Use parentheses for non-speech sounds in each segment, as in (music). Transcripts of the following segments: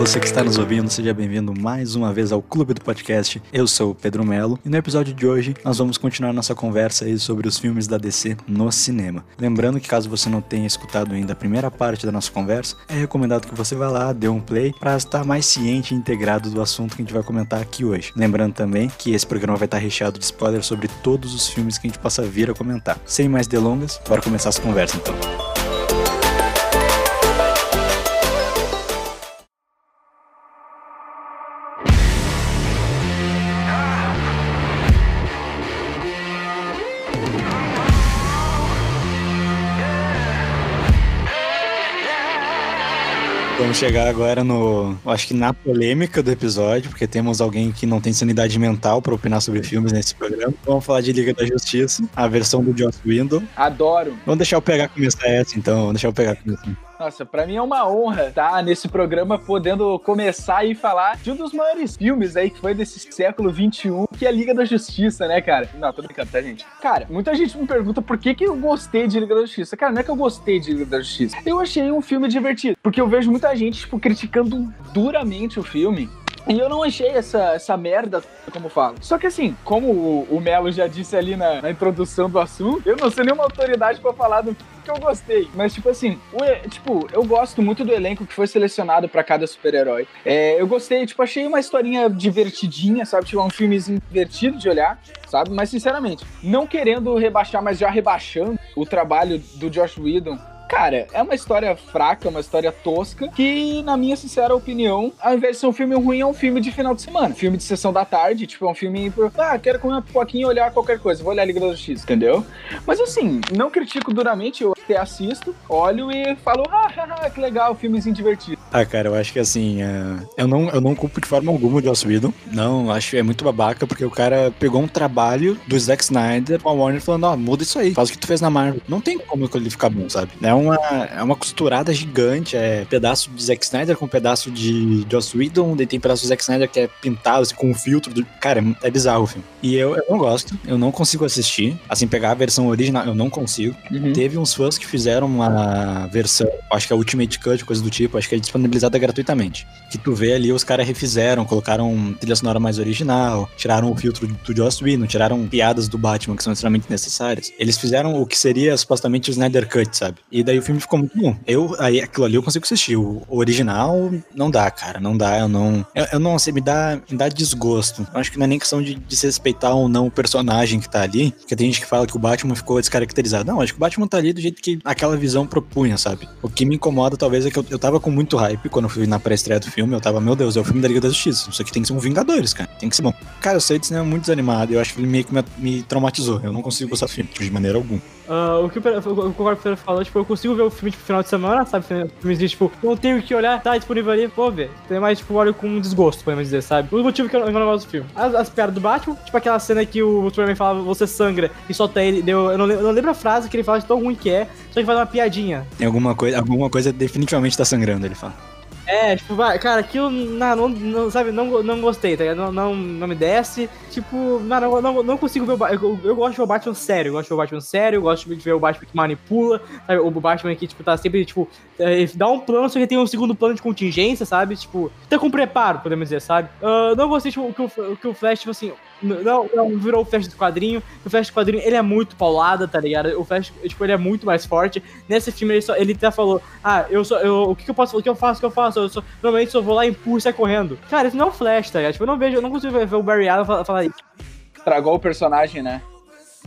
você que está nos ouvindo, seja bem-vindo mais uma vez ao Clube do Podcast. Eu sou o Pedro Melo e no episódio de hoje nós vamos continuar nossa conversa aí sobre os filmes da DC no cinema. Lembrando que caso você não tenha escutado ainda a primeira parte da nossa conversa, é recomendado que você vá lá, dê um play para estar mais ciente e integrado do assunto que a gente vai comentar aqui hoje. Lembrando também que esse programa vai estar recheado de spoilers sobre todos os filmes que a gente possa vir a comentar. Sem mais delongas, bora começar essa conversa então. Chegar agora no. Acho que na polêmica do episódio, porque temos alguém que não tem sanidade mental para opinar sobre filmes nesse programa. Vamos falar de Liga da Justiça, a versão do Joss Whedon. Adoro. Vamos deixar o PH começar essa, então. Vamos deixar o PH começar. Nossa, pra mim é uma honra estar nesse programa podendo começar e falar de um dos maiores filmes aí que foi desse século XXI, que é a Liga da Justiça, né, cara? Não, tô brincando, tá, gente? Cara, muita gente me pergunta por que, que eu gostei de Liga da Justiça. Cara, não é que eu gostei de Liga da Justiça. Eu achei um filme divertido, porque eu vejo muita gente, tipo, criticando duramente o filme. E eu não achei essa, essa merda, como falo. Só que assim, como o, o Melo já disse ali na, na, introdução do assunto, eu não sou nenhuma autoridade para falar do que eu gostei. Mas, tipo assim, o, tipo, eu gosto muito do elenco que foi selecionado para cada super-herói. É, eu gostei, tipo, achei uma historinha divertidinha, sabe? Tipo, um filmezinho divertido de olhar, sabe? Mas, sinceramente, não querendo rebaixar, mas já rebaixando o trabalho do Josh Whedon Cara, é uma história fraca, uma história tosca, que, na minha sincera opinião, ao invés de ser um filme ruim, é um filme de final de semana. Filme de sessão da tarde, tipo, é um filme. Ah, quero comer uma pipoquinha e olhar qualquer coisa. Vou olhar a Liga da Justiça, entendeu? Mas assim, não critico duramente, eu até assisto, olho e falo, ah, que legal, filmezinho divertido. Ah, cara, eu acho que assim, uh, eu, não, eu não culpo de forma alguma o Joss Whedon. Não, acho que é muito babaca, porque o cara pegou um trabalho do Zack Snyder com a Warner falando, ó, oh, muda isso aí, faz o que tu fez na Marvel. Não tem como ele ficar bom, sabe? É uma, é uma costurada gigante, é pedaço de Zack Snyder com pedaço de Joss Whedon, daí tem pedaço de Zack Snyder que é pintado assim, com um filtro. Do... Cara, é, é bizarro o filme. E eu, eu não gosto, eu não consigo assistir. Assim, pegar a versão original, eu não consigo. Uhum. Teve uns fãs que fizeram uma versão, acho que é Ultimate Cut, coisa do tipo, acho que é disponibilizada gratuitamente. Que tu vê ali, os caras refizeram, colocaram trilha sonora mais original, tiraram o filtro do Joss Whedon, tiraram piadas do Batman que são extremamente necessárias. Eles fizeram o que seria supostamente o Snyder Cut, sabe? E daí o filme ficou muito bom. Eu, aí, aquilo ali eu consigo assistir. O original, não dá, cara. Não dá, eu não. Eu, eu não sei, me dá, me dá desgosto. Eu acho que não é nem questão de desrespeitar ou não o personagem que tá ali. Porque tem gente que fala que o Batman ficou descaracterizado. Não, acho que o Batman tá ali do jeito que aquela visão propunha, sabe? O que me incomoda, talvez, é que eu, eu tava com muito hype quando eu fui na pré-estreia do filme. Eu tava, meu Deus, é o filme da Liga da Justiça. Isso aqui tem que ser um Vingadores, cara. Tem que ser bom. Cara, eu sei de cinema muito desanimado. Eu acho que ele meio que me, me traumatizou. Eu não consigo gostar do filme, de maneira alguma. Uh, o que o, Pedro falou, tipo, eu consigo ver o filme tipo, final de semana, sabe? Filmes tipo, não tenho que olhar, tá disponível ali, vou ver. Tem mais, tipo, olho com desgosto, podemos dizer, sabe? O motivo que eu, não gosto do filme. As, as piadas do Batman, tipo aquela cena que o Superman fala, você sangra, e solta ele, deu, eu, não, eu não lembro a frase que ele fala de tão ruim que é, só que faz uma piadinha. Tem alguma coisa, alguma coisa definitivamente tá sangrando, ele fala. É, tipo, vai, cara, aquilo, não, não, não, sabe, não, não gostei, tá ligado? Não, não, não me desce. Tipo, eu não, não consigo ver o Batman. Eu, eu, gosto de ver o Batman sério, eu gosto de ver o Batman sério, eu gosto de ver o Batman que manipula, sabe? O Batman que, tipo, tá sempre, tipo, é, dá um plano, só que tem um segundo plano de contingência, sabe? Tipo, tá com preparo, podemos dizer, sabe? Uh, não gostei, tipo, que o, que o Flash, tipo assim, não, não virou o Flash do quadrinho. O Flash do quadrinho, ele é muito paulada, tá ligado? O Flash, tipo, ele é muito mais forte. Nesse filme, ele, só, ele até falou: Ah, eu sou. Eu, o que, que eu posso O que eu faço? O que eu faço? Eu sou, normalmente só vou lá, e sai correndo. Cara, isso não é o Flash, tá ligado? Tipo, eu não vejo, eu não consigo ver o Barry Allen falar, falar isso. Estragou o personagem, né?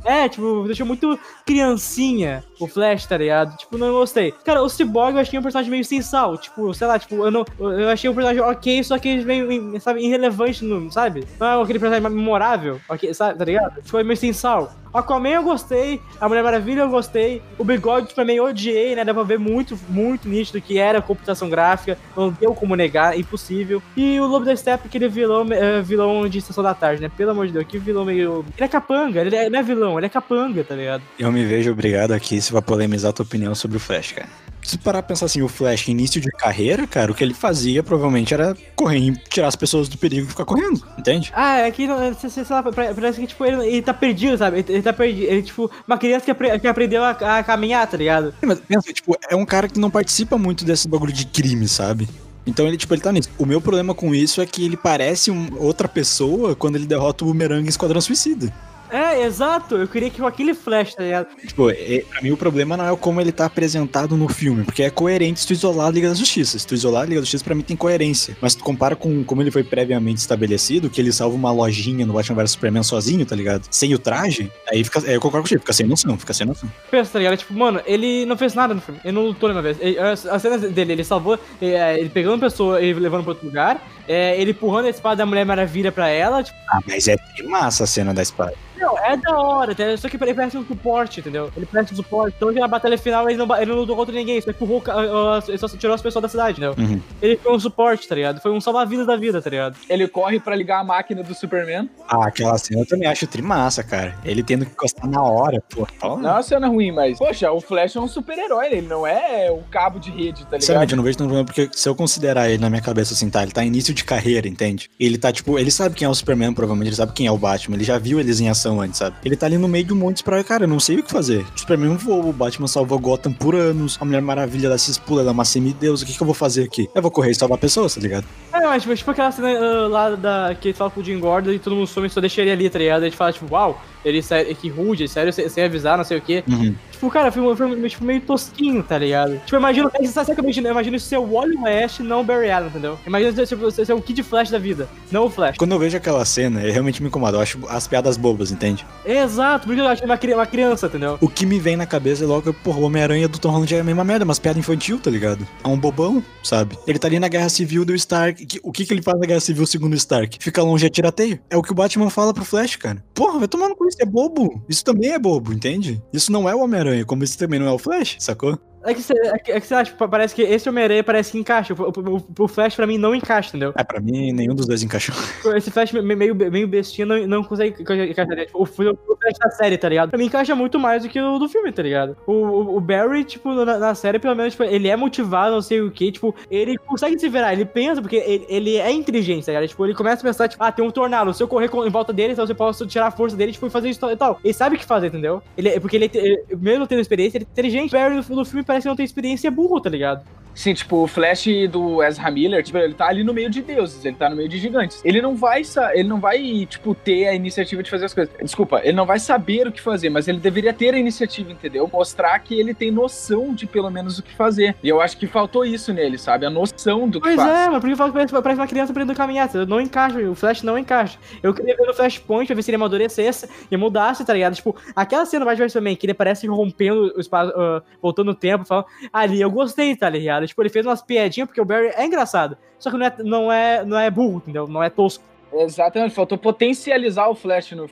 É, tipo, deixou muito criancinha o Flash, tá ligado? Tipo, não gostei. Cara, o Cyborg eu achei um personagem meio sem sal. Tipo, sei lá, tipo, eu, não, eu achei um personagem ok, só que meio, sabe, irrelevante, no, sabe? Não é aquele personagem memorável, ok, sabe, tá ligado? Tipo, é meio sem sal. Aquaman eu gostei, a Mulher Maravilha eu gostei, o Bigode também odiei, né? Dá pra ver muito, muito nítido que era computação gráfica, não deu como negar, impossível. E o Lobo da Steppe, aquele vilão, é, vilão de Estação da Tarde, né? Pelo amor de Deus, que vilão meio. Ele é capanga, ele é, não é vilão, ele é capanga, tá ligado? Eu me vejo obrigado aqui se vai polemizar a tua opinião sobre o Flash, cara se parar pra pensar assim, o Flash, início de carreira, cara, o que ele fazia provavelmente era correr e tirar as pessoas do perigo e ficar correndo, entende? Ah, é que, sei lá, parece que, tipo, ele, ele tá perdido, sabe? Ele, ele tá perdido. Ele, tipo, uma criança que, apre, que aprendeu a, a, caminhar, tá ligado? Mas pensa, tipo, é um cara que não participa muito desse bagulho de crime, sabe? Então ele, tipo, ele tá nisso. O meu problema com isso é que ele parece um- outra pessoa quando ele derrota o Boomerang em Esquadrão Suicida. É, exato. Eu queria que com aquele flash, tá ligado? Tipo, é, pra mim o problema não é como ele tá apresentado no filme, porque é coerente se tu isolar a Liga da Justiça. Se tu isolar a Liga da Justiça, pra mim tem coerência. Mas tu compara com como ele foi previamente estabelecido, que ele salva uma lojinha no Batman vs Superman sozinho, tá ligado? Sem o traje, aí fica. é, eu concordo contigo, fica sem noção, fica sem noção. Pensa, tá ligado? Tipo, mano, ele não fez nada no filme. Ele não lutou nenhuma vez. Ele- as, as cenas dele, ele salvou, é, ele pegando pessoa e levando pra outro lugar, é, ele empurrando a espada da Mulher Maravilha pra ela, tipo, Ah, mas é massa a cena da espada. Não, é da hora, entendeu? Só que ele parece um suporte, entendeu? Ele parece um suporte. Então na batalha final ele não, ele não lutou contra ninguém, só empurrou, o ca- ah, ah, ele só tirou as pessoas da cidade, entendeu? Uhum. Ele foi um suporte, tá ligado? Foi um salva-vidas da vida, tá ligado? Ele corre pra ligar a máquina do Superman. Ah, aquela cena eu também acho trimassa, cara. Ele tendo que encostar na hora, pô. Ó, Não é uma cena ruim, mas, poxa, o Flash é um super-herói, ele não é o cabo de rede, tá ligado? Sinceramente, eu não vejo tanto problema, porque se eu considerar ele na minha cabeça assim, tá? Ele tá em início de carreira, entende? Ele tá, tipo, ele sabe quem é o Superman, provavelmente, ele sabe quem é o Batman, ele já viu eles em ação antes, sabe? Ele tá ali no meio de um monte de sprawl, cara, eu não sei o que fazer. O Superman voa, o Batman salvou Gotham por anos, a Mulher Maravilha dá esses pulos, ela é uma semideus, o que que eu vou fazer aqui? Eu vou correr e salvar pessoas, tá ligado? É, mas tipo, tipo aquela cena ah, lá da, que ele fala com o Jim Gordon e todo mundo some e só deixa ele ali, tá ligado? A gente fala, tipo, uau, ele sai, que rude, sério, sem, sem avisar, não sei o quê. Uhum. Tipo, cara, foi, um- um- tipo, meio tosquinho, tá ligado? Tipo, imagina, sabe o que eu imagino? Eu imagino isso ser o Wally West, não o Barry Allen, entendeu? Imagina tipo, ser o Kid Flash da vida, não o Flash. Quando eu vejo aquela cena, eu realmente me incomoda, eu acho as piadas bobas, entende? Exato, porque eu acho uma, cri- uma criança, entendeu? O que me vem na cabeça é logo, porra, o Homem-Aranha do Tom Holland é a mesma merda, mas piada infantil, tá ligado? É um bobão, sabe? Ele tá ali na Guerra Civil do Stark. O que que ele faz na Guerra Civil segundo o Stark? Fica longe e tirateio. É o que o Batman fala pro Flash, cara. Porra, vai tomando com isso, é bobo. Isso também é bobo, entende? Isso não é o Homem-Aranha, como isso também não é o Flash, sacou? É que você é que, é você acha, tipo, parece que esse Homem-Aranha parece que encaixa. O, o- o- Flash pra mim não encaixa, entendeu? É, pra mim, nenhum dos dois encaixou. Esse Flash me- meio, meio bestinha não, não consegue encaixar. Tipo, o, o Flash da série, tá ligado? Pra mim encaixa muito mais do que o do filme, tá ligado? O, o, o Barry, tipo, na, na série, pelo menos, tipo, ele é motivado, não sei o que, tipo, ele consegue se virar, ele pensa, porque ele, ele é inteligente, tá ligado? Tipo, ele começa a pensar, tipo, ah, tem um tornado, se eu correr em volta dele, então eu posso tirar a força dele, tipo, e fazer isso e tal. Ele sabe o que fazer, entendeu? Ele, é- porque ele, é ele- mesmo tendo experiência, ele é inteligente. O Barry no, no filme parece que não tem experiência é burro, tá ligado? Sim, tipo, o Flash do Ezra Miller, tipo, ele tá ali no meio de deuses, ele tá no meio de gigantes. Ele não vai, ele não vai, tipo, ter a iniciativa de fazer as coisas. Desculpa, ele não vai saber o que fazer, mas ele deveria ter a iniciativa, entendeu? Mostrar que ele tem noção de pelo menos o que fazer. E eu acho que faltou isso nele, sabe? A noção do que Pois faz. é, mas porque parece, parece uma criança aprendendo a caminhar, não encaixa, o Flash não encaixa. Eu queria ver no Flashpoint pra ver se ele amadurecesse e mudasse, tá ligado? Tipo, aquela cena mais também, que ele parece rompendo o espaço, ah, voltando o tempo, falando, ali eu gostei, tá ligado? Tipo, ele fez umas piadinhas porque o Barry é engraçado, só que não é, não é, não é burro, entendeu? Não é tosco. Exatamente, faltou potencializar o Flash no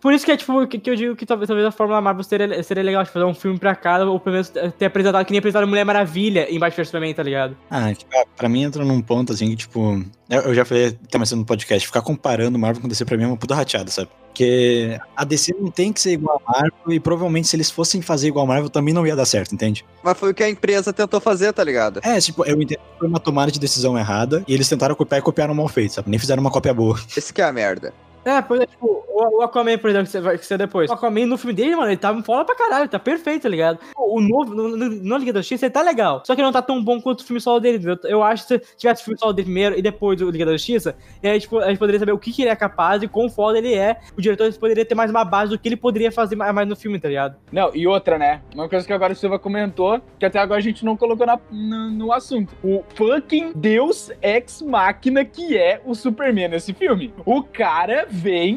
Por isso que é tipo, que, que eu digo que talvez, talvez a Fórmula Marvel seria, seria legal de fazer um filme pra cada, ou pelo menos ter apresentado que nem apresentaram Mulher Maravilha em Batman vs Superman, tá ligado? Ah, que- ah, pra mim entra num ponto assim que, tipo. Eu, eu já falei até mais cedo no podcast, ficar comparando Marvel com DC pra mim é uma puta rateada, sabe? Porque a DC não tem que ser igual a Marvel e provavelmente se eles fossem fazer igual a Marvel também não ia dar certo, entende? Mas foi o que a empresa tentou fazer, tá ligado? É, tipo, eu entendo que foi uma tomada de decisão errada e eles tentaram copiar e copiaram mal feito, sabe? Nem fizeram uma cópia boa. Esse que é a merda. É, pois é, tipo, o, o Aquaman, por exemplo, que você vai que você depois. O Aquaman no filme dele, mano, ele tá foda pra caralho, tá perfeito, tá ligado? O novo, no, no, no Liga da Justiça, ele tá legal. Só que ele não tá tão bom quanto o filme solo dele, entendeu? Eu acho que se tivesse o filme solo dele primeiro e depois do Liga da Justiça, e aí, tipo, a gente poderia saber o que, que ele é capaz e quão foda ele é. O diretor poderia ter mais uma base do que ele poderia fazer mais, no filme, tá ligado? Não, e outra, né? Uma coisa que agora o Silva comentou, que até agora a gente não colocou na- no, no assunto. O fucking Deus Ex Máquina que é o Superman nesse filme. O cara vem,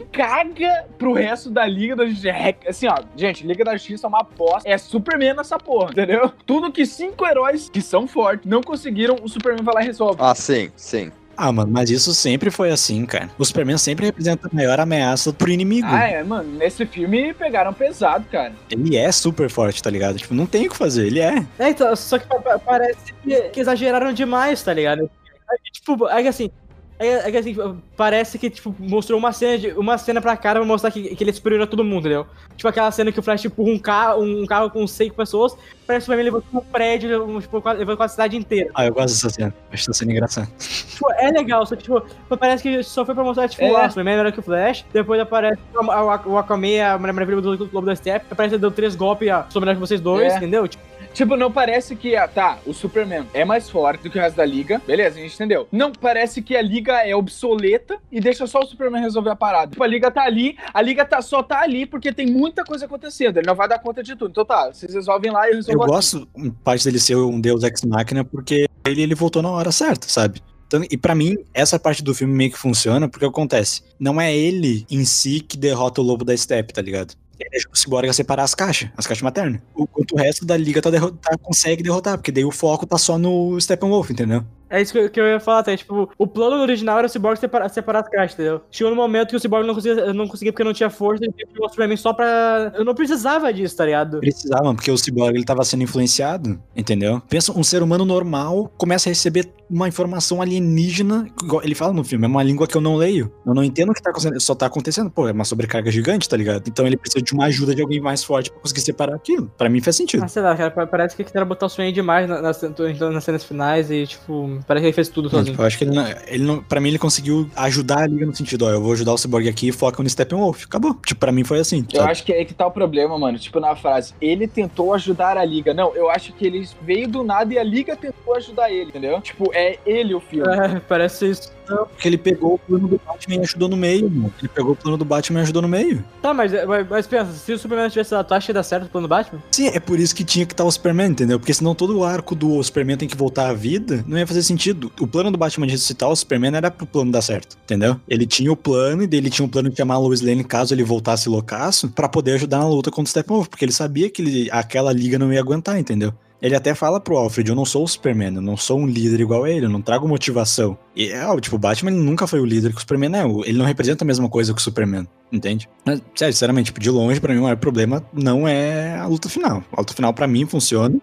caga pro resto da Liga da Justiça. É, Assim, ó, gente, Liga da Justiça é uma aposta. É Superman nessa porra, entendeu? Tudo que cinco heróis que são fortes não conseguiram, o Superman vai lá e resolve. Ah, sim, sim. Ah, mano, mas isso sempre foi assim, cara. O Superman sempre representa a maior ameaça pro inimigo. Ah, é, mano, nesse filme pegaram pesado, cara. Ele é super forte, tá ligado? Tipo, não tem o que fazer, ele é. É, então, só que pa- pa- parece que, exageraram demais, tá ligado? É tipo, é que assim. É, é que assim, parece que, tipo, mostrou uma cena, de, uma cena pra cara pra mostrar que, que ele é superior a todo mundo, entendeu? Tipo aquela cena que o Flash empurra um carro, um carro com cinco pessoas, parece que o Superman levou um prédio, tipo, levou quase a cidade inteira. Ah, eu gosto dessa cena. Acho essa cena engraçada. Tipo, é legal, só que, tipo, parece que só foi pra mostrar, tipo, É. ah, o Superman é melhor que o Flash, depois aparece o, o, o Aquaman, a Mulher Maravilha do Globo da Steppe, aparece deu três golpes, sou melhor que vocês dois, É. entendeu? Tipo, Tipo, não parece que, ah, tá, o Superman é mais forte do que o resto da Liga. Beleza, a gente entendeu. Não parece que a Liga é obsoleta e deixa só o Superman resolver a parada. Tipo, a Liga tá ali, a Liga tá, só tá ali porque tem muita coisa acontecendo. Ele não vai dar conta de tudo. Então tá, vocês resolvem lá e eu Eu gosto, parte dele ser um deus ex-máquina, porque ele, ele voltou na hora certa, sabe? Então, e pra mim, essa parte do filme meio que funciona, porque acontece. Não é ele em si que derrota o lobo da Steppe, tá ligado? Ele o Cyborg a separar as caixas, as caixas maternas. O quanto o resto da liga tá derro- tá- consegue derrotar, porque daí o foco tá só no Steppenwolf, entendeu? É isso que eu, que eu ia falar até, tipo, o plano original era o Cyborg separar, separar as caixas, entendeu? Chegou no momento que o Cyborg não conseguia, não conseguia porque não tinha força, ele teve o Superman só pra... Eu não precisava disso, tá ligado? Precisava, porque o Cyborg ele tava sendo influenciado, entendeu? Pensa, um ser humano normal começa a receber uma informação alienígena, igual ele fala no filme, é uma língua que eu não leio. Eu não entendo o que tá acontecendo, só tá acontecendo, pô, é uma sobrecarga gigante, tá ligado? Então ele precisa de uma ajuda de alguém mais forte pra conseguir separar aquilo. Pra mim faz sentido. Ah, sei lá, cara, pa- parece que quiseram botar o Superman demais na- nas, nas cenas finais e, tipo, parece que ele fez tudo sozinho. tipo, eu acho que ele não, ele não. Pra mim, ele conseguiu ajudar a liga no sentido, ó, eu vou ajudar o Cyborg aqui e foca no Steppenwolf. Acabou. Tipo, pra mim foi assim. Eu sabe? acho que é aí que tá o problema, mano. Tipo, na frase, ele tentou ajudar a Liga. Não, eu acho que ele veio do nada e a Liga tentou ajudar ele, entendeu? Tipo, é ele o filme. É, parece isso. Porque ele pegou o plano do Batman e ajudou no meio, mano. Ele pegou o plano do Batman e ajudou no meio. Tá, mas, mas, mas pensa, se o Superman tivesse dado, tu acha que ia dar certo o plano do Batman? Sim, é por isso que tinha que estar o Superman, entendeu? Porque senão todo o arco do Superman tem que voltar à vida, não ia fazer sentido. O plano do Batman de ressuscitar o Superman era pro plano dar certo, entendeu? Ele tinha o plano, e daí ele tinha o plano de chamar a Lois Lane caso ele voltasse loucaço, pra poder ajudar na luta contra o Steppenwolf, porque ele sabia que ele- aquela liga não ia aguentar, entendeu? Ele até fala pro Alfred, eu não sou o Superman, eu não sou um líder igual a ele, eu não trago motivação. E é, tipo, o Batman ele nunca foi o líder que o Superman é, o- ele não representa a mesma coisa que o Superman, entende? Mas, sério, sinceramente, tipo, de longe, pra mim, o maior problema não é a luta final. A luta final, pra mim, funciona.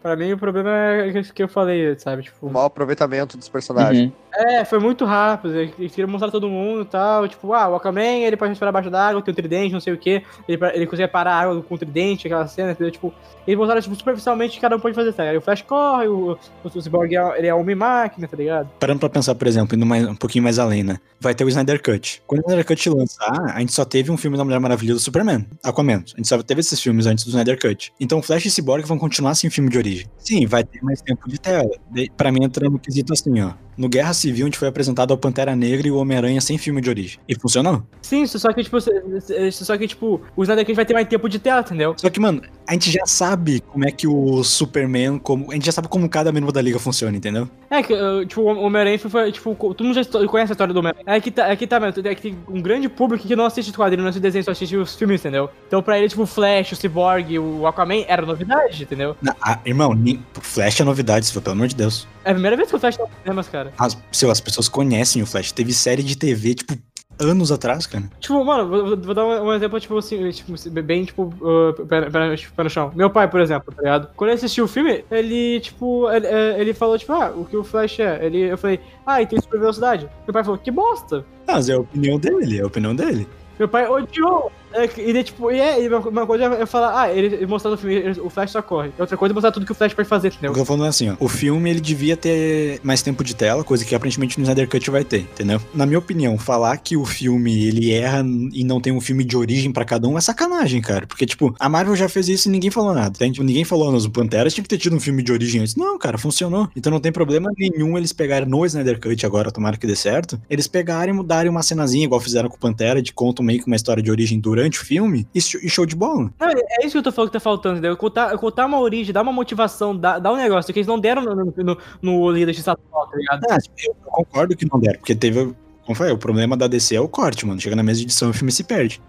Pra mim, o problema é o que eu falei, sabe? Tipo, O mau aproveitamento dos personagens. Uhum. É, foi muito rápido. Eles queriam mostrar todo mundo e tal. Tipo, ah, o Aquaman, ele pode respirar abaixo d'água, tem um tridente, não sei o quê. Ele, ele consegue parar a água com o tridente, aquela cena, entendeu? Tipo, eles mostraram, tipo, superficialmente o cada um pode fazer, tá ligado? O Flash corre, o, o, o Cyborg é, ele é homem-máquina, tá ligado? Parando pra pensar, por exemplo, indo mais, um pouquinho mais além, né? Vai ter o Snyder Cut. Quando o Snyder Cut lançar, a gente só teve um filme da Mulher Maravilha do Superman, Aquaman. A gente só teve esses filmes antes do Snyder Cut. Então Flash e Cyborg vão continuar sem filme de origem. Sim, vai ter mais tempo de tela. Pra mim entra no quesito assim, ó. No Guerra Civil, a gente foi apresentado a Pantera Negra e o Homem-Aranha sem filme de origem. E funcionou. Sim, só que, tipo, só que, tipo, o Snyder Cut vai ter mais tempo de tela, entendeu? Só que, mano, a gente já sabe como é que o Superman, como. A gente já sabe como cada membro da liga funciona, entendeu? É que, tipo, o Homem-Aranha foi, tipo, todo mundo já conhece a história do Homem-Aranha. É que tá, é que tá, mano, é que tem um grande público que não assiste os quadrinhos, não assiste desenho, só assiste os filmes, entendeu? Então pra ele, tipo, o Flash, o Cyborg, o Aquaman era novidade, entendeu? Ah, irmão, Flash é novidade, se for, pelo amor de Deus. É a primeira vez que o Flash tá nos cinemas, cara. As, seu, as pessoas conhecem o Flash. Teve série de TV, tipo, anos atrás, cara. Tipo, mano, vou, vou- dar um, exemplo, tipo assim, tipo, bem, tipo, uh, pé, pé- tipo, pé no chão. Meu pai, por exemplo, tá ligado? Quando ele assistiu o filme, ele, tipo, ele, eh, ele falou, tipo, ah, o que o Flash é? Ele, eu falei, ah, e tem super velocidade. Meu pai falou, que bosta. Ah, mas é a opinião dele, é a opinião dele. Meu pai odiou. É, e daí, tipo, e é, uma, coisa é eu falar, ah, ele, ele mostrando no filme, ele- o Flash só corre. Outra coisa é mostrar tudo que o Flash pode fazer, O entendeu? que eu tô falando é assim, ó. O filme, ele devia ter mais tempo de tela, coisa que aparentemente no Snyder Cut vai ter, entendeu? Na minha opinião, falar que o filme, ele erra e não tem um filme de origem pra cada um é sacanagem, cara. Porque, tipo, a Marvel já fez isso e ninguém falou nada. tá? Tipo, ninguém falou, nos Panteras tinha que ter tido um filme de origem antes. Não, cara, funcionou. Então não tem problema nenhum eles pegarem no Snyder Cut agora, tomara que dê certo, eles pegarem e mudarem uma cenazinha, igual fizeram com o Pantera, de contam meio que uma história de origem durante o filme, e show- de bola. Não, é isso que eu tô falando que tá faltando, entendeu? Contar, contar uma origem, dar uma motivação, dar, dar um negócio que eles não deram no, no, no, no Líder de Atual, tá ligado? Ah, eu concordo que não deram, porque teve. Como foi? O problema da DC é o corte, mano. Chega na mesa de edição e o filme se perde.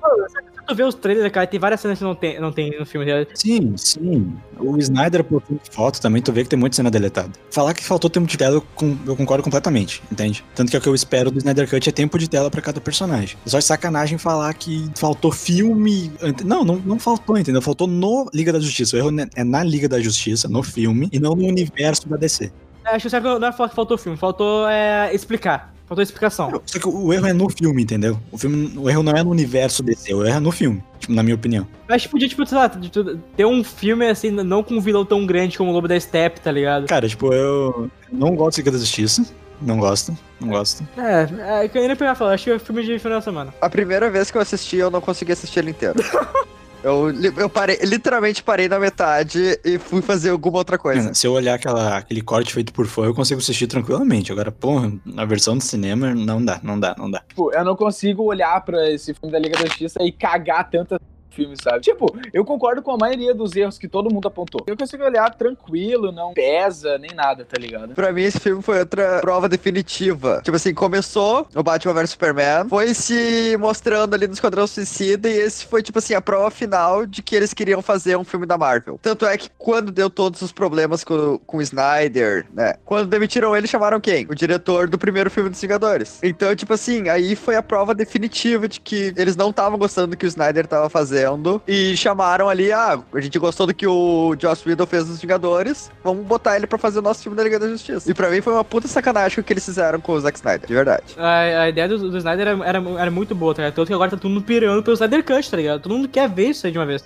Tu vê os trailers, cara, tem várias cenas que não tem, não tem no filme, ligado? Sim, sim. O Snyder postou foto também, tu vê que tem muita cena deletada. Falar que faltou tempo de tela, eu, con- eu concordo completamente, entende? Tanto que é o que eu espero do Snyder Cut é tempo de tela pra cada personagem. É só de sacanagem falar que faltou filme. Não, não, não faltou, entendeu? Faltou no Liga da Justiça. O erro é na Liga da Justiça, no filme, e não no universo da DC. É, Acho que não é falar que faltou filme, faltou é, explicar. Faltou explicação. Só que o erro é no filme, entendeu? O, filme, o erro não é no universo DC, o erro é no filme, tipo, na minha opinião. Mas podia, tipo, sei lá, ter um filme assim, não com um vilão tão grande como o Lobo da Steppe, tá ligado? Cara, tipo, eu não gosto de Liga da Justiça. Não gosto, não gosto. É, é que eu nem pegar falar, acho que é filme de final de semana. A primeira vez que eu assisti, eu não consegui assistir ele inteiro. (laughs) Eu, eu parei, literalmente parei na metade e fui fazer alguma outra coisa. Se eu olhar aquela, aquele corte feito por fã, eu consigo assistir tranquilamente. Agora, porra, na versão do cinema, não dá, não dá, não dá. Tipo, eu não consigo olhar pra esse filme da Liga da Justiça e cagar tanto filme, sabe? Tipo, eu concordo com a maioria dos erros que todo mundo apontou. Eu consigo olhar tranquilo, não pesa nem nada, tá ligado? Pra mim, esse filme foi outra prova definitiva. Tipo assim, começou o Batman vs Superman, foi se mostrando ali no Esquadrão Suicida, e esse foi, tipo assim, a prova final de que eles queriam fazer um filme da Marvel. Tanto é que quando deu todos os problemas com, com o Snyder, né? Quando demitiram ele, chamaram quem? O diretor do primeiro filme dos Vingadores. Então, tipo assim, aí foi a prova definitiva de que eles não estavam gostando do que o Snyder tava fazendo e chamaram ali, ah, a gente gostou do que o Joss Whedon fez nos Vingadores, vamos botar ele pra fazer o nosso filme da Liga da Justiça. E pra mim foi uma puta sacanagem o que eles fizeram com o Zack Snyder, de verdade. A, a ideia do, do Snyder era, era, era muito boa, tá ligado? Tanto que agora tá todo mundo pirando pelo Snyder Cut, tá ligado? Todo mundo quer ver isso aí de uma vez.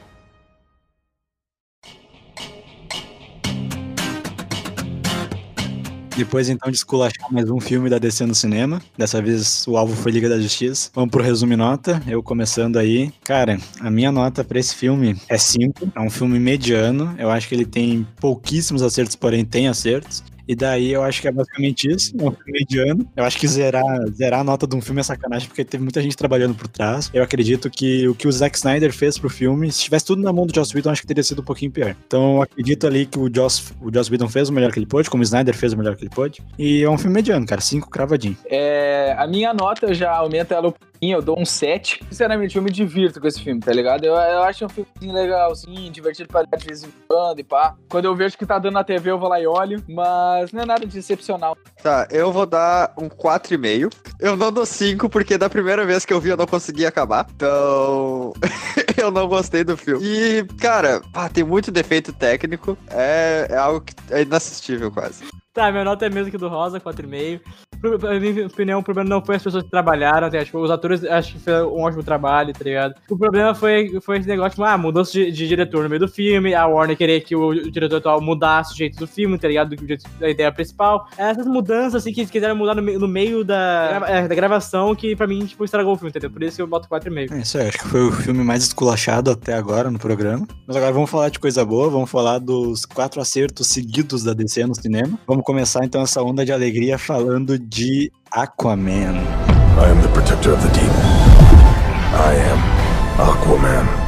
Depois, então, de esculachar mais um filme da DC no cinema. Dessa vez, o alvo foi Liga da Justiça. Vamos pro resumo nota. Eu começando aí. Cara, a minha nota pra esse filme é 5. É um filme mediano. Eu acho que ele tem pouquíssimos acertos, porém tem acertos. E daí eu acho que é basicamente isso, é um filme mediano. Eu acho que zerar, zerar a nota de um filme é sacanagem, porque teve muita gente trabalhando por trás. Eu acredito que o que o Zack Snyder fez pro filme, se tivesse tudo na mão do Joss Whedon, acho que teria sido um pouquinho pior. Então eu acredito ali que o Joss, o Joss Whedon fez o melhor que ele pôde, como o Snyder fez o melhor que ele pôde. E é um filme mediano, cara, cinco cravadinho. É, a minha nota já aumenta ela eu dou um 7. Sinceramente, eu me divirto com esse filme, tá ligado? Eu, eu acho um filme legalzinho, divertido pra de vez em quando e pá. Quando eu vejo que tá dando na TV, eu vou lá e olho, mas não é nada de excepcional. Tá, eu vou dar um 4,5. Eu não dou 5, porque da primeira vez que eu vi eu não consegui acabar. Então, (laughs) eu não gostei do filme. E, cara, pá, tem muito defeito técnico. É, é algo que é inassistível quase. Tá, minha nota é a mesma que do Rosa, 4,5. Pro- Na minha opinião, o problema não foi as pessoas que trabalharam, tá? tipo, os atores acho que fizeram um ótimo trabalho, tá ligado? O problema foi, foi esse negócio, tipo, ah, mudança de, de diretor no meio do filme, a Warner querer que o, o diretor atual mudasse o jeito do filme, tá ligado? Do, jeito da ideia principal. Essas mudanças, assim, que eles quiseram mudar no, no meio da, é, da gravação, que pra mim, tipo, estragou o filme, entendeu? Por isso que eu boto 4,5. É isso aí, acho que foi o filme mais esculachado até agora no programa. Mas agora vamos falar de coisa boa, vamos falar dos quatro acertos seguidos da DC no cinema. Vamos começar então essa onda de alegria falando de Aquaman. I am the protector of the deep. I am Aquaman.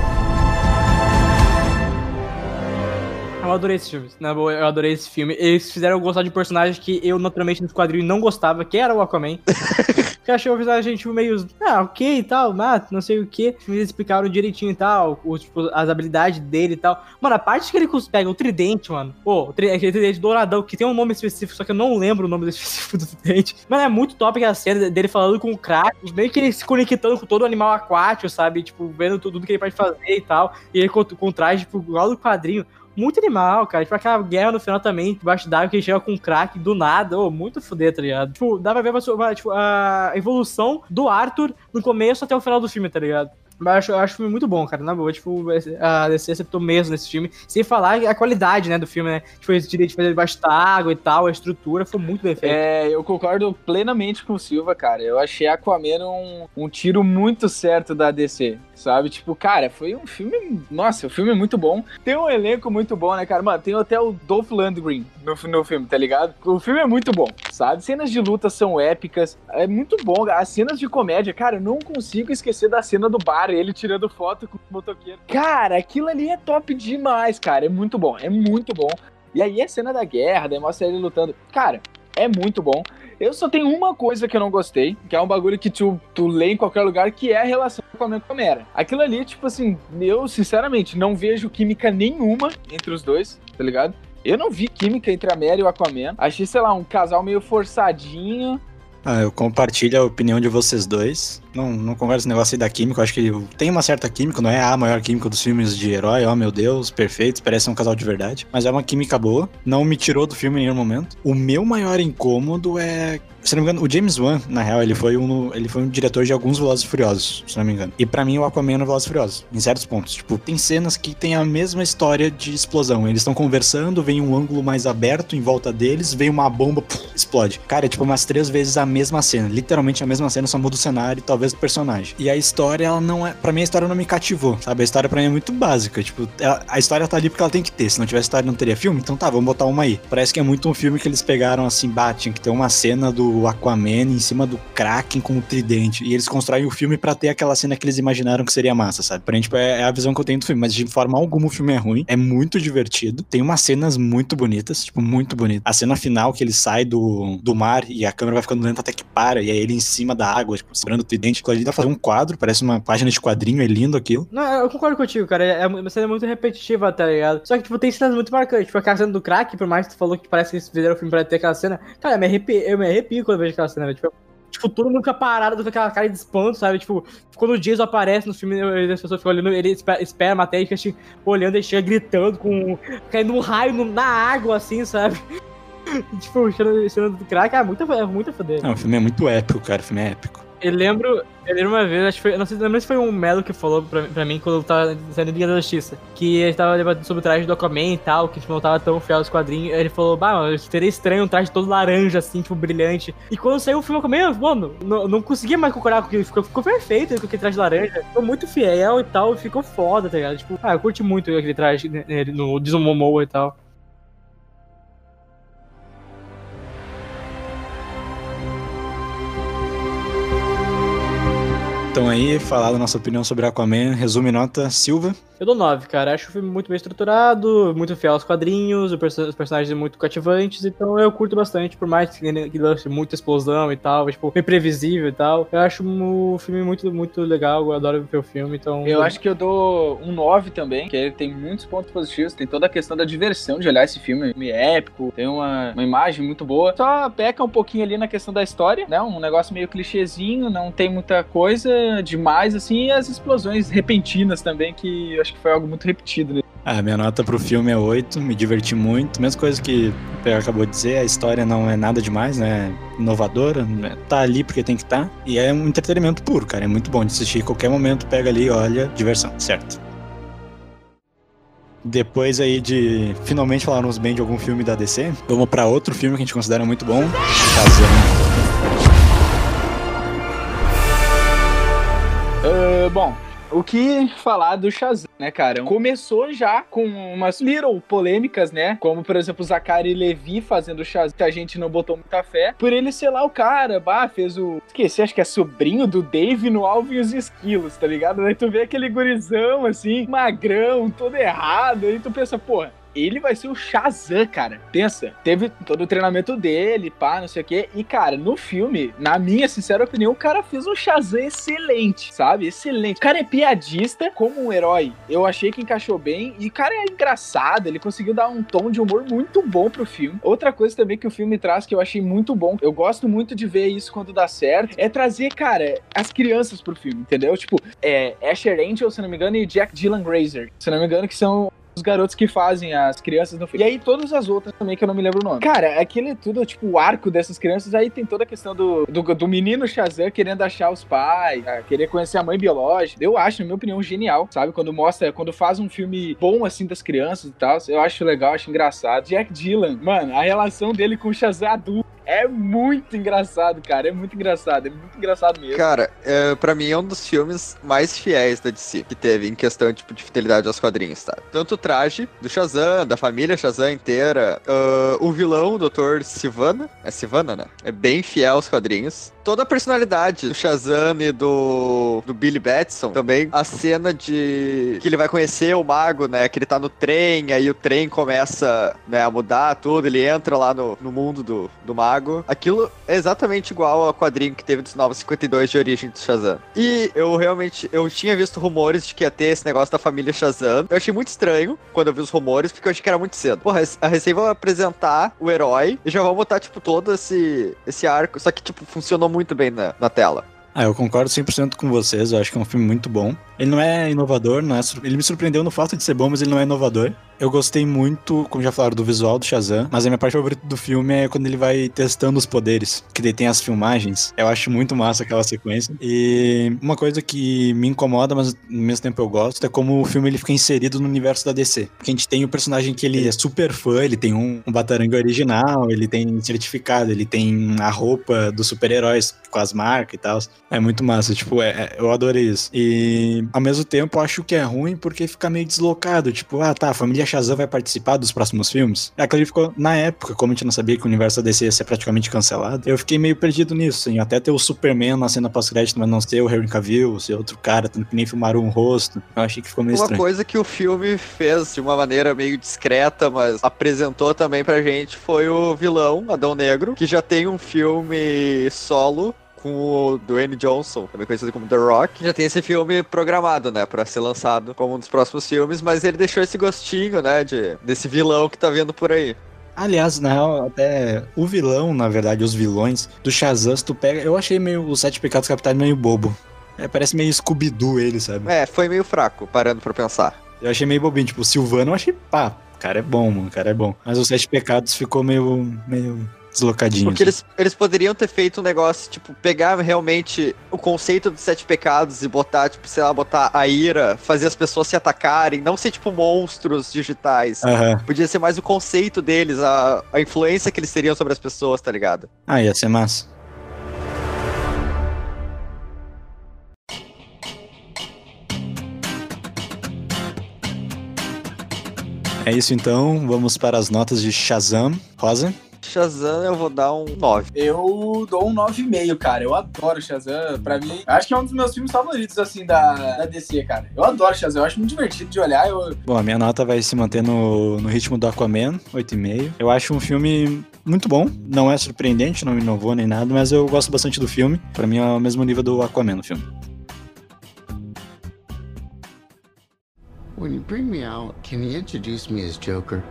Eu adorei esse filme. Na boa, eu adorei esse filme. Eles fizeram eu gostar de um personagem que eu, naturalmente, nos quadrinhos não gostava, que era o Aquaman. (laughs) que achei o personagem tipo, meio. Ah, ok e tal, mas não sei o que. Eles explicaram direitinho e tal, o, tipo, as habilidades dele e tal. Mano, a parte que ele pega o tridente, mano. Pô, o tri- aquele tridente douradão, que tem um nome específico, só que eu não lembro o nome (laughs) específico do tridente. Mano, é muito top aquela cena dele falando com o Kratos, meio que ele se conectando com todo o animal aquático, sabe? Tipo, vendo tudo que ele pode fazer e tal. E ele traje, tipo, igual do quadrinho. Muito animal, cara. Tipo, aquela guerra no final também, debaixo d'água, que ele chega com um crack do nada. Ô, muito foder, tá ligado? Tipo, dá pra ver uma, tipo, a evolução do Arthur no começo até o final do filme, tá ligado? Mas eu acho, eu acho o filme muito bom, cara. Na boa, tipo, a DC acertou mesmo nesse filme. Sem falar a qualidade, né, do filme, né? Tipo, esse direito de fazer debaixo d'água e tal, a estrutura foi muito bem feita. É, eu concordo plenamente com o Silva, cara. Eu achei Aquaman um, um tiro muito certo da DC, sabe? Tipo, cara, foi um filme. Nossa, o filme é muito bom. Tem um elenco muito bom, né, cara? Mano, tem até o Dolph Lundgren no, no filme, tá ligado? O filme é muito bom, sabe? Cenas de luta são épicas. É muito bom. As cenas de comédia, cara, eu não consigo esquecer da cena do bar, ele tirando foto com o motoqueiro. Cara, aquilo ali é top demais, cara. É muito bom, é muito bom. E aí a cena da guerra, daí mostra ele lutando. Cara, é muito bom. Eu só tenho uma coisa que eu não gostei, que é um bagulho que tu, tu lê em qualquer lugar, que é a relação a com a Mera. Aquilo ali, tipo assim, eu sinceramente não vejo química nenhuma entre os dois, tá ligado? Eu não vi química entre a Mera e o Aquaman. Achei, sei lá, um casal meio forçadinho. Ah, eu compartilho a opinião de vocês dois. Não, não converso negócio aí da química. Eu acho que tem uma certa química, não é a maior química dos filmes de herói. Oh, meu Deus, perfeitos, parece um casal de verdade. Mas é uma química boa. Não me tirou do filme em nenhum momento. O meu maior incômodo é. Se não me engano, o James Wan, na real, ele foi um, ele foi um diretor de alguns Velozes Furiosos, se não me engano. E pra mim, o Aquaman é Velozes Furiosos, em certos pontos. Tipo, tem cenas que tem a mesma história de explosão. Eles estão conversando, vem um ângulo mais aberto em volta deles, vem uma bomba, puf, explode. Cara, é tipo umas três vezes a mesma cena. Literalmente a mesma cena, só muda o cenário e talvez talvez, do personagem. E a história, ela não é. Pra mim, a história não me cativou, sabe? A história pra mim é muito básica. Tipo, ela- a história tá ali porque ela tem que ter. Se não tivesse história, não teria filme. Então tá, vamos botar uma aí. Parece que é muito um filme que eles pegaram assim, tinha que ter uma cena do Aquaman em cima do Kraken com o tridente. E eles constroem o filme pra ter aquela cena que eles imaginaram que seria massa, sabe? Pra mim, tipo, é, é a visão que eu tenho do filme. Mas de forma alguma o filme é ruim. É muito divertido. Tem umas cenas muito bonitas, tipo, muito bonitas. A cena final que ele sai do, do mar e a câmera vai ficando lenta até que para. E aí ele em cima da água, tipo, segurando o tridente. Aquilo ali dá pra fazer um quadro, parece uma página de quadrinho, é lindo aquilo. Não, eu concordo contigo, cara. É uma cena muito repetitiva, tá ligado? Só que, tipo, tem cenas muito marcantes. Tipo, aquela cena do crack, por mais que tu falou que parece que eles fizeram o filme pra ter aquela cena. Cara, eu me arrepio, eu me arrepio quando vejo aquela cena, velho. Tipo, tipo, todo mundo fica parado com aquela cara de espanto, sabe? Tipo, quando o Jason aparece no filme, as pessoas ficam olhando, ele espera, espera a matéria e fica assim, olhando e chega gritando com. caindo um raio no- na água, assim, sabe? (laughs) Tipo, cena, cena do crack, é muito, é muito foder. Não, o filme é muito épico, cara. O filme é épico. Eu lembro, eu lembro uma vez, acho que foi, não sei lembro se foi um Melo que falou pra, pra mim quando eu tava saindo Liga da Justiça, que ele tava debatendo sobre o traje do Aquaman e tal, que tipo, não tava tão fiel aos quadrinhos. Aí ele falou, bah, mano, seria estranho um traje todo laranja, assim, tipo, brilhante. E quando saiu o filme Aquaman, mano, não, não conseguia mais concordar com aquilo, ficou, ficou perfeito com aquele traje laranja. Ficou muito fiel e tal, e ficou foda, tá ligado? Tipo, ah, eu curti muito aquele traje nele, no Jason Momoa e tal. Então aí, falar da nossa opinião sobre Aquaman, resume nota Silva. Eu dou 9, cara. Acho o filme muito bem estruturado, muito fiel aos quadrinhos, perso- os personagens muito cativantes, então eu curto bastante, por mais que, ele- lance muita explosão e tal, tipo, imprevisível e tal. Eu acho o filme muito, muito legal, eu adoro ver o filme, então. Eu acho que eu dou um 9 também, que ele tem muitos pontos positivos, tem toda a questão da diversão de olhar esse filme, filme épico, tem uma, uma imagem muito boa. Só peca um pouquinho ali na questão da história, né? Um negócio meio clichêzinho, não tem muita coisa demais, assim, e as explosões repentinas também, que eu acho que foi algo muito repetido, né? Ah, minha nota pro filme é 8, me diverti muito. Mesma coisa que o Pedro acabou de dizer, a história não é nada demais, né? Inovadora, né? tá ali porque tem que estar. Tá, e é um entretenimento puro, cara. É muito bom de assistir. Qualquer momento pega ali, olha, diversão, certo? Depois aí de finalmente falarmos bem de algum filme da DC, vamos pra outro filme que a gente considera muito bom, Shazam. Ah, bom, o que falar do Shazam, né, cara? Começou já com umas little polêmicas, né? Como, por exemplo, Zachary Levi fazendo o Shazam, que a gente não botou muita fé. Por ele ser lá o cara, bah, fez o... Esqueci, acho que é sobrinho do Dave no Alvin e os Esquilos, tá ligado? Aí tu vê aquele gurizão, assim, magrão, todo errado. Aí tu pensa, porra, ele vai ser o Shazam, cara. Pensa, teve todo o treinamento dele, pá, não sei o quê. E, cara, no filme, na minha sincera opinião, o cara fez um Shazam excelente, sabe? Excelente. O cara é piadista como um herói. Eu achei que encaixou bem. E cara é engraçado, ele conseguiu dar um tom de humor muito bom pro filme. Outra coisa também que o filme traz que eu achei muito bom, eu gosto muito de ver isso quando dá certo, é trazer, cara, as crianças pro filme, entendeu? Tipo, é Asher Angel, se não me engano, e Jack Dylan Grazer, se não me engano, que são os garotos que fazem as crianças no filme. E aí todas as outras também que eu não me lembro o nome. Cara, aquele é tudo, tipo, o arco dessas crianças, aí tem toda a questão do, do, do menino Shazam querendo achar os pais, querer conhecer a mãe biológica. Eu acho, na minha opinião, genial, sabe? Quando mostra, quando faz um filme bom, assim, das crianças e tal, eu acho legal, acho engraçado. Jack Dylan, mano, a relação dele com o Shazam adulto é muito engraçado, cara. É muito engraçado, é muito engraçado mesmo. Cara, é, pra mim é um dos filmes mais fiéis da DC que teve em questão tipo, de fidelidade aos quadrinhos, tá? Tanto o traje do Shazam, da família Shazam inteira, ah, o vilão, o Dr. Sivana, é Sivana, né? É bem fiel aos quadrinhos. Toda a personalidade do Shazam e do, do Billy Batson também. A cena de que ele vai conhecer o mago, né? Que ele tá no trem, aí o trem começa né, a mudar tudo, ele entra lá no, no mundo do, do mago. Aquilo é exatamente igual ao quadrinho que teve dos Novos 52 de origem do Shazam. E eu realmente, eu tinha visto rumores de que ia ter esse negócio da família Shazam. Eu achei muito estranho quando eu vi os rumores, porque eu achei que era muito cedo. Porra, a recém vão apresentar o herói e já vão botar, tipo, todo esse, esse arco. Só que, tipo, funcionou muito bem na, na tela. Ah, eu concordo 100% com vocês, eu acho que é um filme muito bom. Ele não é inovador, não é sur- ele me surpreendeu no fato de ser bom, mas ele não é inovador. Eu gostei muito, como já falaram, do visual do Shazam, mas a minha parte favorita do filme é quando ele vai testando os poderes, que daí tem as filmagens. Eu acho muito massa aquela sequência. E uma coisa que me incomoda, mas ao mesmo tempo eu gosto, é como o filme ele fica inserido no universo da DC. Porque a gente tem o personagem que ele é super fã, ele tem um, um original, ele tem certificado, ele tem a roupa dos super-heróis com as marcas e tal. É muito massa, tipo, é, é- eu adorei isso. E ao mesmo tempo eu acho que é ruim porque fica meio deslocado. Tipo, ah tá, a família Shazam vai participar dos próximos filmes. É aquilo ficou, na época, como a gente não sabia que o universo da DC ia ser praticamente cancelado, eu fiquei meio perdido nisso, assim. Até ter o Superman na cena pós-crédito, mas não ser o Henry Cavill, ser outro cara, tanto que nem filmaram um rosto. Eu achei que ficou meio Uma estranho. coisa que o filme fez de uma maneira meio discreta, mas apresentou também pra gente foi o vilão, Adão Negro, que já tem um filme solo com o Dwayne Johnson, também conhecido como The Rock. Já tem esse filme programado, né, pra ser lançado como um dos próximos filmes, mas ele deixou esse gostinho, né, de, desse vilão que tá vindo por aí. Aliás, na real, até o vilão, na verdade, os vilões do Shazam, tu pega, eu achei meio os Sete Pecados Capitais meio bobo. É, parece meio Scooby-Doo ele, sabe? É, foi meio fraco, parando pra pensar. Eu achei meio bobinho. Tipo, o Silvano eu achei, pá, o cara é bom, mano, o cara é bom. Mas os Sete Pecados ficou meio, meio deslocadinho. Porque assim. eles, eles poderiam ter feito um negócio, tipo, pegar realmente o conceito dos sete pecados e botar, tipo, sei lá, botar a ira, fazer as pessoas se atacarem, não ser, tipo, monstros digitais. Aham. Podia ser mais o conceito deles, a, a influência que eles teriam sobre as pessoas, tá ligado? Ah, ia ser massa. É isso então, vamos para as notas de Shazam. Rosa? Shazam eu vou dar um 9. Eu dou um 9,5, cara. Eu adoro Shazam. Pra mim, acho que é um dos meus filmes favoritos, assim, da, da DC, cara. Eu adoro Shazam. Eu acho muito divertido de olhar. Eu, Bom, a minha nota vai se manter no, no ritmo do Aquaman, 8,5. Eu acho um filme muito bom, não é surpreendente, não inovou nem nada, mas eu gosto bastante do filme. Pra mim é o mesmo nível do Aquaman no filme. When you bring me out, can you introduce me as Joker?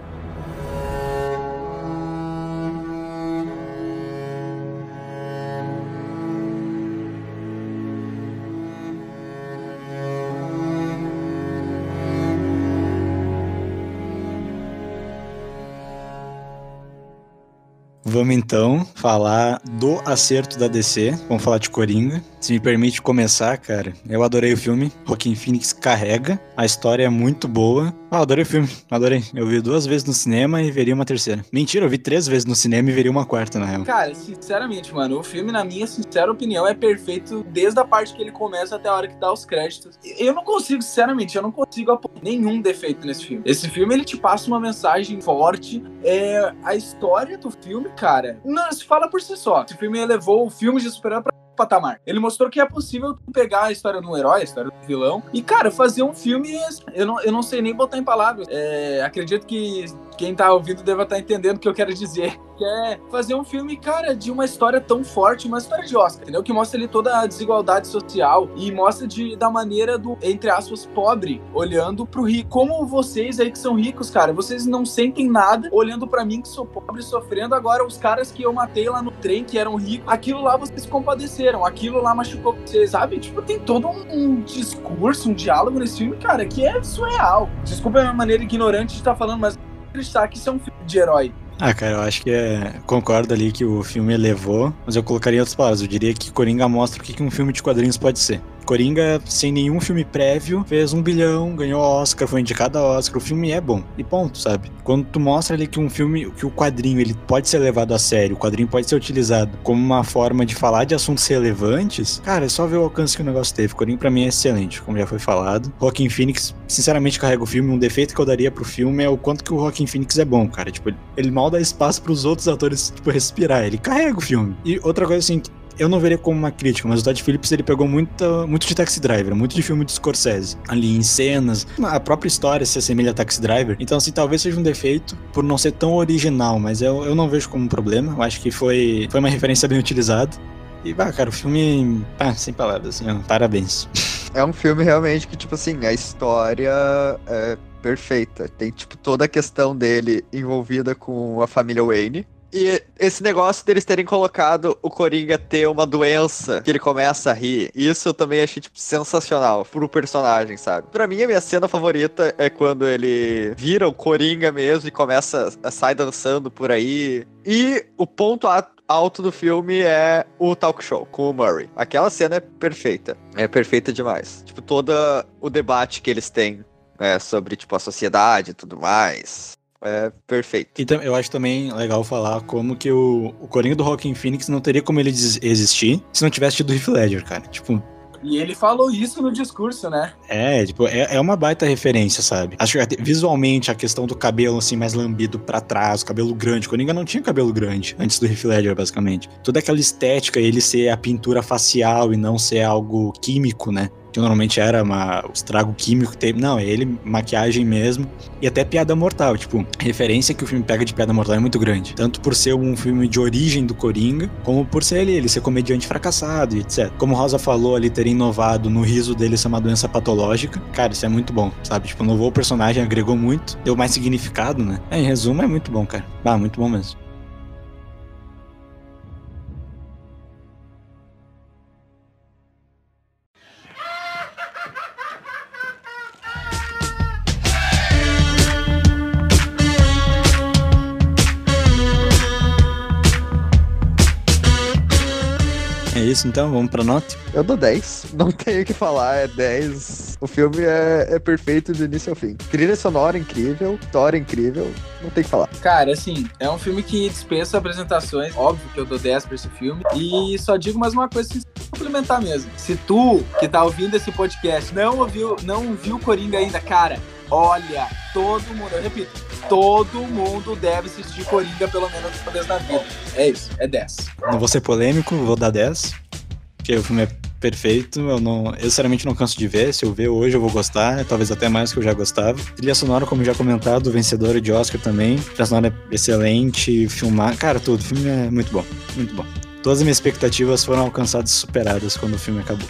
Vamos então falar do acerto da DC. Vamos falar de Coringa. Se me permite começar, cara, eu adorei o filme. Joaquin Phoenix carrega. A história é muito boa. Ah, adorei o filme. Adorei. Eu vi duas vezes no cinema e veria uma terceira. Mentira, eu vi três vezes no cinema e veria uma quarta, na real. Cara, sinceramente, mano, o filme, na minha sincera opinião, é perfeito desde a parte que ele começa até a hora que dá os créditos. Eu não consigo, sinceramente, eu não consigo apontar nenhum defeito nesse filme. Esse filme, ele te passa uma mensagem forte. É, a história do filme, cara, não se fala por si só. Esse filme elevou o filme de super pra patamar. Ele mostrou que é possível pegar a história de um herói, a história do vilão, e, cara, fazer um filme. Eu não, eu não sei nem botar em palavras. É, acredito que quem tá ouvindo deva estar entendendo o que eu quero dizer. Que é fazer um filme, cara, de uma história tão forte, uma história de Oscar, entendeu? Que mostra ali toda a desigualdade social e mostra de, da maneira do, entre aspas, pobre, olhando pro rico. Como vocês aí que são ricos, cara, vocês não sentem nada olhando para mim que sou pobre, sofrendo. Agora, os caras que eu matei lá no trem, que eram ricos, aquilo lá vocês se aquilo lá machucou vocês, sabe? Tipo, tem todo um, um discurso, um diálogo nesse filme, cara, que é surreal. Desculpa a minha maneira ignorante de estar falando, mas acreditar que isso é um filme de herói. Ah, cara, eu acho que é. Concordo ali que o filme elevou, mas eu colocaria outras palavras. Eu diria que Coringa mostra o que um filme de quadrinhos pode ser. Coringa, sem nenhum filme prévio, fez um bilhão, ganhou Oscar, foi indicado a Oscar. O filme é bom. E ponto, sabe? Quando tu mostra ali que um filme, que o quadrinho, ele pode ser levado a sério, o quadrinho pode ser utilizado como uma forma de falar de assuntos relevantes, cara, é só ver o alcance que o negócio teve. Coringa pra mim é excelente, como já foi falado. Joaquin Phoenix, sinceramente, carrega o filme. Um defeito que eu daria pro filme é o quanto que o Joaquin Phoenix é bom, cara. Tipo, ele, mal dá espaço pros outros atores, tipo, respirar. Ele carrega o filme. E outra coisa, assim, eu não veria como uma crítica, mas o Todd Phillips ele pegou muito, muito de Taxi Driver, muito de filme de Scorsese. Ali em cenas, a própria história se assemelha a Taxi Driver. Então, assim, talvez seja um defeito por não ser tão original, mas eu, eu não vejo como um problema. Eu acho que foi, foi uma referência bem utilizada. E, bah, cara, o filme. Ah, sem palavras, assim, parabéns. (laughs) É um filme realmente que, tipo assim, a história é perfeita. Tem, tipo, toda a questão dele envolvida com a família Wayne. E esse negócio deles terem colocado o Coringa ter uma doença que ele começa a rir, isso eu também achei, tipo, sensacional pro personagem, sabe? Pra mim, a minha cena favorita é quando ele vira o Coringa mesmo e começa a sair dançando por aí. E o ponto alto do filme é o talk show com o Murray. Aquela cena é perfeita. É perfeita demais. Tipo, todo o debate que eles têm né, sobre, tipo, a sociedade e tudo mais. É perfeito. E eu acho também legal falar como que o, o Coringa do Rockin' Phoenix não teria como ele existir se não tivesse tido o Heath Ledger, cara. Tipo, E ele falou isso no discurso, né? é, tipo, é, é uma baita referência, sabe? Acho que visualmente a questão do cabelo, assim, mais lambido pra trás, cabelo grande. O Coringa não tinha cabelo grande antes do Heath Ledger, basicamente. Toda aquela estética, ele ser a pintura facial e não ser algo químico, né? Que normalmente era uma, estrago químico que. Não, é ele, maquiagem mesmo. E até piada mortal. Tipo, a referência que o filme pega de piada mortal é muito grande. Tanto por ser um filme de origem do Coringa, como por ser ele, ele ser comediante fracassado e etc. Como Rosa falou ali, ter inovado no riso dele ser uma doença patológica. Cara, isso é muito bom, sabe? Tipo, inovou o personagem, agregou muito, deu mais significado, né? É, em resumo, é muito bom, cara. Ah, muito bom mesmo. Isso então, vamos pra nota? Eu dou 10. Não tenho o que falar, é 10. O filme é, é perfeito do início ao fim. Trilha sonora incrível, história incrível, não tem o que falar. Cara, assim, é um filme que dispensa apresentações. Óbvio que eu dou 10 pra esse filme. E só digo mais uma coisa, se complementar mesmo. Se tu, que tá ouvindo esse podcast, não ouviu, não viu Coringa ainda, cara, olha, todo mundo, eu repito, todo mundo deve assistir Coringa pelo menos uma vez na vida. É isso, é 10. Não vou ser polêmico, vou dar 10. Porque o filme é perfeito. Eu não, eu sinceramente não canso de ver. Se eu ver hoje, eu vou gostar. Talvez até mais que eu já gostava. Trilha sonora, como já comentado, vencedora de Oscar também. Trilha sonora é excelente. Filmar. Cara, tudo. O filme é muito bom. Muito bom. Todas as minhas expectativas foram alcançadas e superadas quando o filme acabou.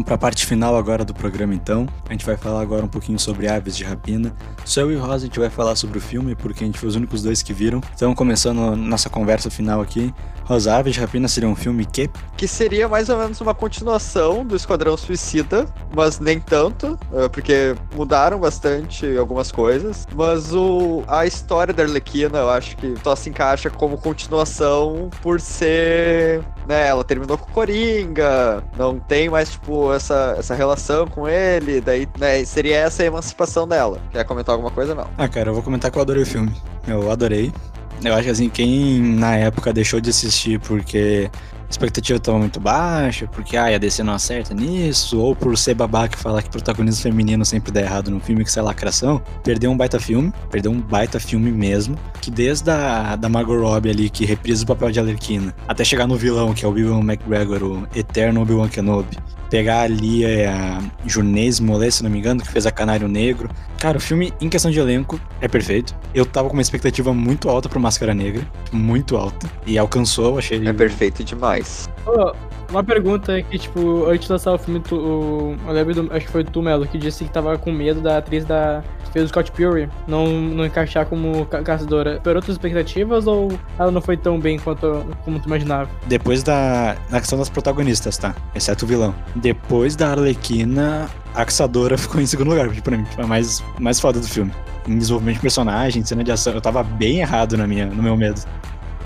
Vamos para a parte final agora do programa então. A gente vai falar agora um pouquinho sobre Aves de Rapina. Só eu e Rosa a gente vai falar sobre o filme, porque a gente foi os únicos dois que viram. Então, começando nossa conversa final aqui. Rosa, Aves de Rapina seria um filme que Que seria mais ou menos uma continuação do Esquadrão Suicida, mas nem tanto, eh, porque mudaram bastante algumas coisas. Mas o, a história da Arlequina, eu acho que só se encaixa como continuação por ser. Né, ela terminou com o Coringa, não tem mais, tipo, essa, essa relação com ele, daí, né, seria essa a emancipação dela. Quer comentar alguma coisa? Não. Ah, cara, eu vou comentar que eu adorei o filme. Eu adorei. Eu acho que assim, quem na época deixou de assistir porque a expectativa estava muito baixa, porque ah, a DC não acerta nisso, ou por ser babaca e falar que protagonismo feminino sempre dá errado no filme, que é lacração, perdeu um baita filme, perdeu um baita filme mesmo, que desde a da Margot Robbie ali, que reprisa o papel de Alerquina, até chegar no vilão, que é o Obi-Wan McGregor, o eterno Obi-Wan Kenobi, pegar ali é, a Junez Mollet, se não me engano, que fez a Canário Negro. Cara, o filme, em questão de elenco, é perfeito. Eu tava com uma expectativa muito alta pro Máscara Negra, muito alta, e alcançou, achei... É perfeito demais. Uma pergunta que, tipo, antes de lançar o filme, tu, o, eu lembro, do, acho que foi tu, Melo, que disse que tava com medo da atriz da que fez o Scott Pilgrim não, não encaixar como ca- caçadora. Por outras expectativas ou ela não foi tão bem quanto como tu imaginava? Depois da. Na questão das protagonistas, tá? Exceto o vilão. Depois da Arlequina, a Caçadora (laughs) ficou em segundo lugar, porque pra mim foi a mais, mais foda do filme. Em desenvolvimento de personagem, cena de ação, eu tava bem errado na minha, no meu medo.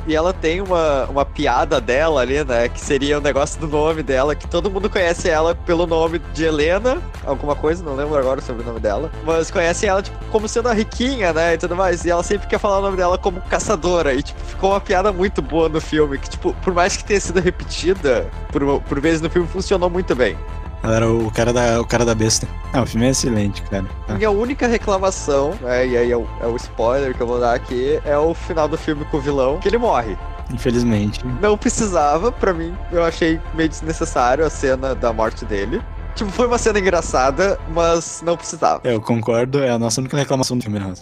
E ela tem uma, uma piada dela ali, né? Que seria o negócio do nome dela, que todo mundo conhece ela pelo nome de Helena, alguma coisa, não lembro agora sobre o nome dela. Mas conhecem ela, tipo, como sendo a riquinha, né? E tudo mais. E ela sempre quer falar o nome dela como caçadora. E, tipo, ficou uma piada muito boa no filme. Que, tipo, por mais que tenha sido repetida, por, por vezes no filme funcionou muito bem. Ela era o cara da, o cara da besta. Ah, o filme é excelente, cara. Ah, Minha única reclamação, né, e aí é o, é o spoiler que eu vou dar aqui, é o final do filme com o vilão, que ele morre. infelizmente. Não precisava, pra mim, eu achei meio desnecessário a cena da morte dele. Tipo, foi uma cena engraçada, mas não precisava. É, eu concordo, é a nossa única reclamação do filme, né?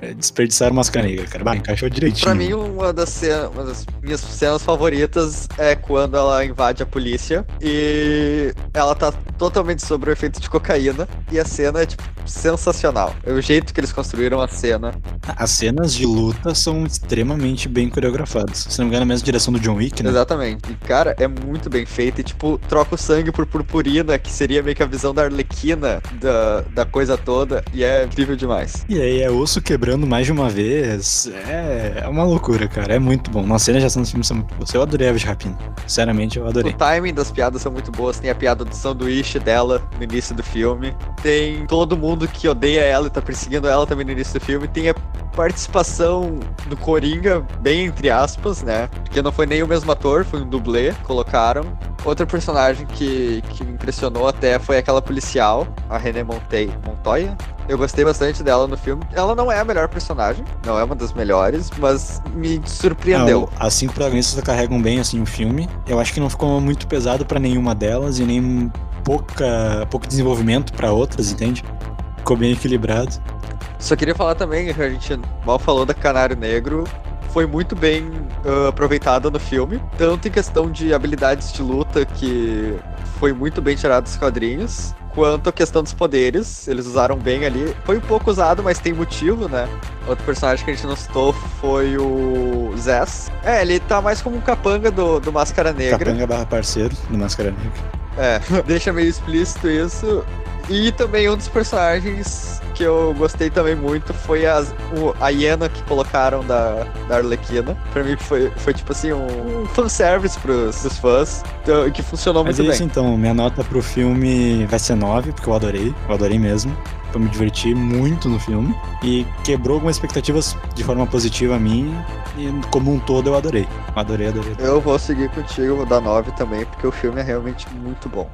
É desperdiçar Máscara Negra, cara. Bah, encaixou direitinho. Pra mim, uma das, cenas, uma das minhas cenas favoritas é quando ela invade a polícia e ela tá totalmente sob o efeito de cocaína e a cena é, tipo, sensacional. É o jeito que eles construíram a cena. As cenas de luta são extremamente bem coreografadas. Se não me engano, é a mesma direção do John Wick, né? Exatamente. E, cara, é muito bem feito. E, tipo, troca o sangue por purpurina, que seria meio que a visão da Arlequina da, da coisa toda. E é incrível demais. E aí é osso quebrando relembrando mais de uma vez, é, é uma loucura, cara. É muito bom. Nossa, cenas de ação dos filmes são muito boas. Eu adorei a de Rapina. Sinceramente, eu adorei. O timing das piadas são muito boas. Tem a piada do sanduíche dela no início do filme. Tem todo mundo que odeia ela e tá perseguindo ela também no início do filme. Tem a participação do Coringa, bem entre aspas, né? Porque não foi nem o mesmo ator, foi um dublê, colocaram. Outro personagem que, que me impressionou até foi aquela policial, a René Montey, Montoya. Eu gostei bastante dela no filme. Ela não é a melhor personagem, não é uma das melhores, mas me surpreendeu. Não, as cinco protagonistas carregam bem assim o filme. Eu acho que não ficou muito pesado pra nenhuma delas e nem pouca, pouco desenvolvimento pra outras, entende? Ficou bem equilibrado. Só queria falar também, a gente mal falou da Canário Negro, foi muito bem uh, aproveitada no filme, tanto em questão de habilidades de luta, que foi muito bem tirado dos quadrinhos, quanto a questão dos poderes, eles usaram bem ali. Foi um pouco usado, mas tem motivo, né? Outro personagem que a gente não citou foi o Zess. É, ele tá mais como um capanga do, do Máscara Negra. Capanga barra parceiro do Máscara Negra. É, (laughs) deixa meio explícito isso. E também um dos personagens que eu gostei também muito foi as, o, a hiena que colocaram da, da Arlequina. Pra mim foi, foi tipo assim, um, um fanservice pros, pros fãs, então, que funcionou Mas muito é isso bem. então, minha nota pro filme vai ser 9, porque eu adorei, eu adorei mesmo. Eu me diverti muito no filme e quebrou algumas expectativas de forma positiva a minha e como um todo eu adorei. Adorei, adorei. Eu vou seguir contigo, vou dar 9 também, porque o filme é realmente muito bom.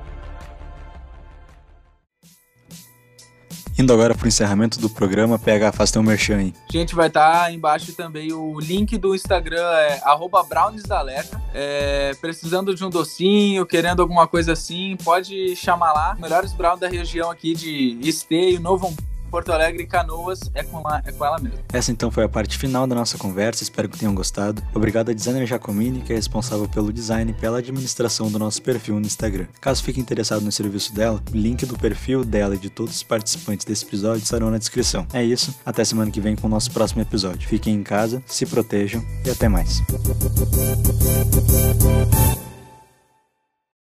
Indo agora pro encerramento do programa, PH, faz teu merchan aí. Gente, vai estar embaixo também o link do Instagram, é arroba browniesdaleta. É, precisando de um docinho, querendo alguma coisa assim, pode chamar lá. Melhores brown da região aqui de Esteio, Novo Porto Alegre e Canoas é com, lá, é com ela mesmo. Essa então foi a parte final da nossa conversa, espero que tenham gostado. Obrigado a designer Jacomini, que é responsável pelo design e pela administração do nosso perfil no Instagram. Caso fique interessado no serviço dela, o link do perfil dela e de todos os participantes desse episódio estarão na descrição. É isso, até semana que vem com o nosso próximo episódio. Fiquem em casa, se protejam e até mais.